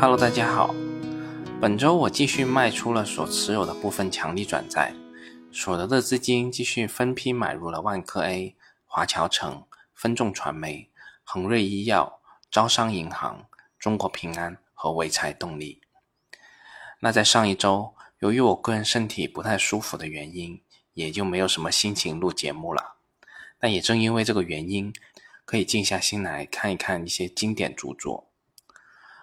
Hello，大家好。本周我继续卖出了所持有的部分强力转债，所得的资金继续分批买入了万科 A、华侨城、分众传媒、恒瑞医药、招商银行、中国平安和潍柴动力。那在上一周，由于我个人身体不太舒服的原因，也就没有什么心情录节目了。但也正因为这个原因，可以静下心来看一看一些经典著作。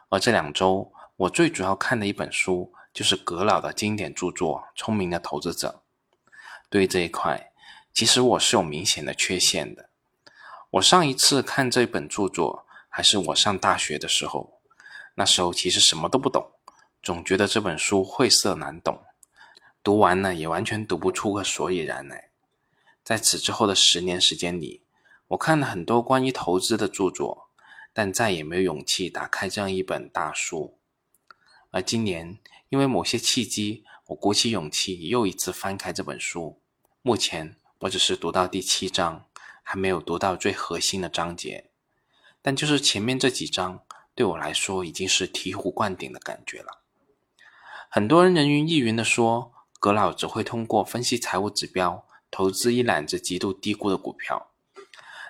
而这两周，我最主要看的一本书就是葛老的经典著作《聪明的投资者》。对于这一块，其实我是有明显的缺陷的。我上一次看这本著作还是我上大学的时候，那时候其实什么都不懂，总觉得这本书晦涩难懂，读完了也完全读不出个所以然来。在此之后的十年时间里，我看了很多关于投资的著作。但再也没有勇气打开这样一本大书。而今年，因为某些契机，我鼓起勇气又一次翻开这本书。目前，我只是读到第七章，还没有读到最核心的章节。但就是前面这几章，对我来说已经是醍醐灌顶的感觉了。很多人人云亦云的说，葛老只会通过分析财务指标，投资一揽子极度低估的股票。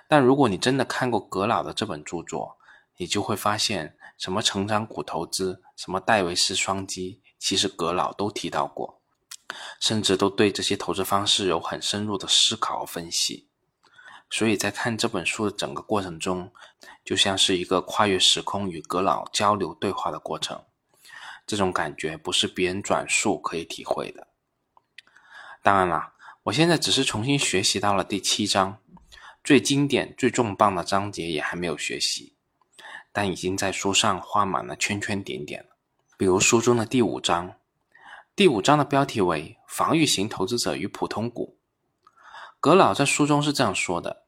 但如果你真的看过葛老的这本著作，你就会发现，什么成长股投资，什么戴维斯双击，其实葛老都提到过，甚至都对这些投资方式有很深入的思考和分析。所以在看这本书的整个过程中，就像是一个跨越时空与葛老交流对话的过程。这种感觉不是别人转述可以体会的。当然啦，我现在只是重新学习到了第七章，最经典、最重磅的章节也还没有学习。但已经在书上画满了圈圈点点。比如书中的第五章，第五章的标题为“防御型投资者与普通股”。葛老在书中是这样说的：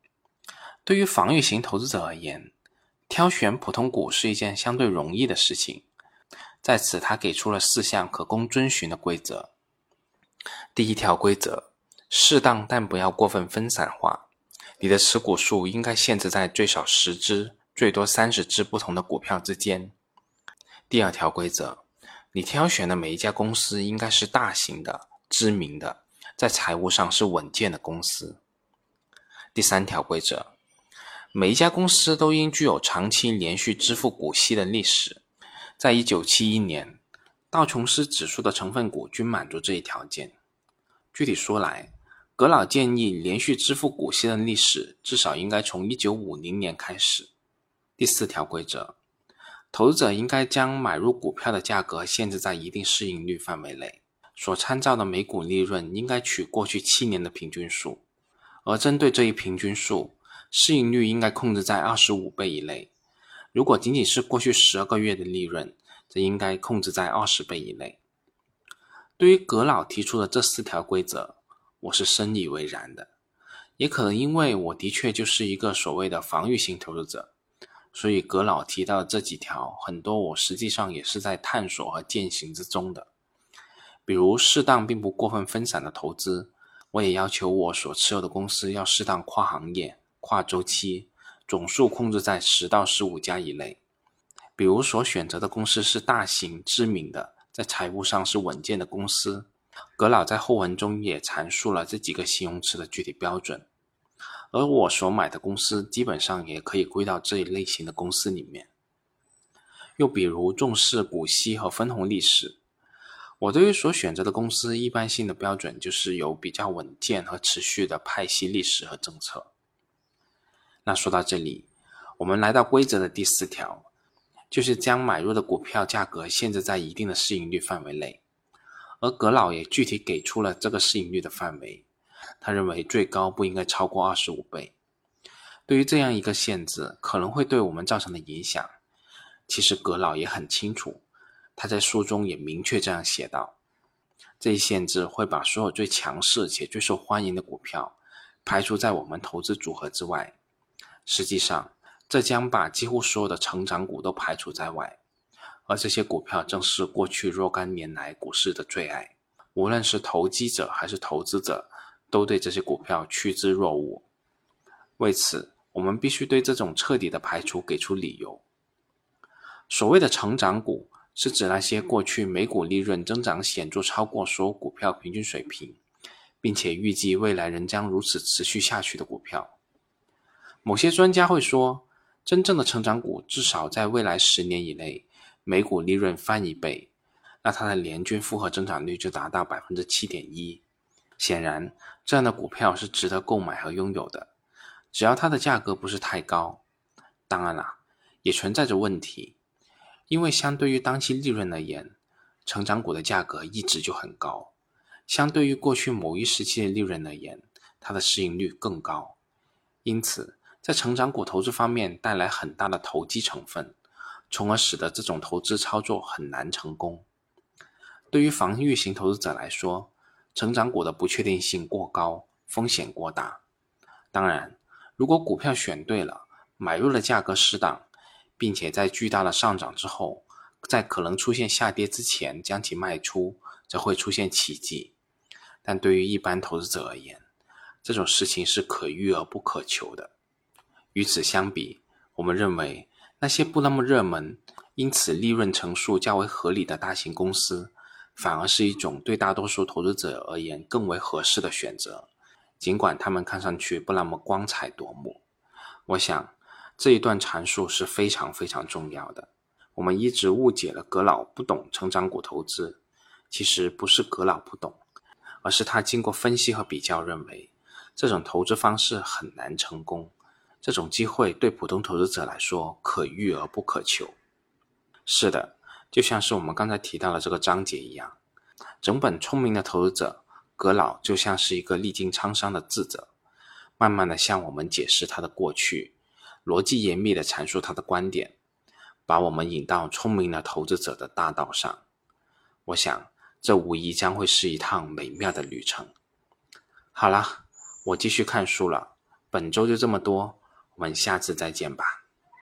对于防御型投资者而言，挑选普通股是一件相对容易的事情。在此，他给出了四项可供遵循的规则。第一条规则：适当但不要过分分散化，你的持股数应该限制在最少十只。最多三十只不同的股票之间。第二条规则，你挑选的每一家公司应该是大型的、知名的，在财务上是稳健的公司。第三条规则，每一家公司都应具有长期连续支付股息的历史。在一九七一年，道琼斯指数的成分股均满足这一条件。具体说来，格老建议连续支付股息的历史至少应该从一九五零年开始。第四条规则，投资者应该将买入股票的价格限制在一定市盈率范围内，所参照的每股利润应该取过去七年的平均数，而针对这一平均数，市盈率应该控制在二十五倍以内。如果仅仅是过去十二个月的利润，则应该控制在二十倍以内。对于葛老提出的这四条规则，我是深以为然的，也可能因为我的确就是一个所谓的防御型投资者。所以，葛老提到的这几条，很多我实际上也是在探索和践行之中的。比如，适当并不过分分散的投资，我也要求我所持有的公司要适当跨行业、跨周期，总数控制在十到十五家以内。比如，所选择的公司是大型、知名的，在财务上是稳健的公司。葛老在后文中也阐述了这几个形容词的具体标准。而我所买的公司基本上也可以归到这一类型的公司里面。又比如重视股息和分红历史，我对于所选择的公司一般性的标准就是有比较稳健和持续的派息历史和政策。那说到这里，我们来到规则的第四条，就是将买入的股票价格限制在一定的市盈率范围内，而葛老也具体给出了这个市盈率的范围。他认为最高不应该超过二十五倍。对于这样一个限制可能会对我们造成的影响，其实葛老也很清楚。他在书中也明确这样写道：这一限制会把所有最强势且最受欢迎的股票排除在我们投资组合之外。实际上，这将把几乎所有的成长股都排除在外。而这些股票正是过去若干年来股市的最爱，无论是投机者还是投资者。都对这些股票趋之若鹜，为此，我们必须对这种彻底的排除给出理由。所谓的成长股，是指那些过去每股利润增长显著超过所有股票平均水平，并且预计未来仍将如此持续下去的股票。某些专家会说，真正的成长股至少在未来十年以内每股利润翻一倍，那它的年均复合增长率就达到百分之七点一。显然，这样的股票是值得购买和拥有的，只要它的价格不是太高。当然啦，也存在着问题。因为相对于当期利润而言，成长股的价格一直就很高；相对于过去某一时期的利润而言，它的市盈率更高。因此，在成长股投资方面带来很大的投机成分，从而使得这种投资操作很难成功。对于防御型投资者来说，成长股的不确定性过高，风险过大。当然，如果股票选对了，买入的价格适当。并且在巨大的上涨之后，在可能出现下跌之前将其卖出，则会出现奇迹。但对于一般投资者而言，这种事情是可遇而不可求的。与此相比，我们认为那些不那么热门，因此利润乘数较为合理的大型公司，反而是一种对大多数投资者而言更为合适的选择，尽管他们看上去不那么光彩夺目。我想。这一段阐述是非常非常重要的。我们一直误解了葛老不懂成长股投资，其实不是葛老不懂，而是他经过分析和比较，认为这种投资方式很难成功。这种机会对普通投资者来说可遇而不可求。是的，就像是我们刚才提到的这个章节一样，整本《聪明的投资者》，葛老就像是一个历经沧桑的智者，慢慢的向我们解释他的过去。逻辑严密地阐述他的观点，把我们引到聪明的投资者的大道上。我想，这无疑将会是一趟美妙的旅程。好啦，我继续看书了。本周就这么多，我们下次再见吧。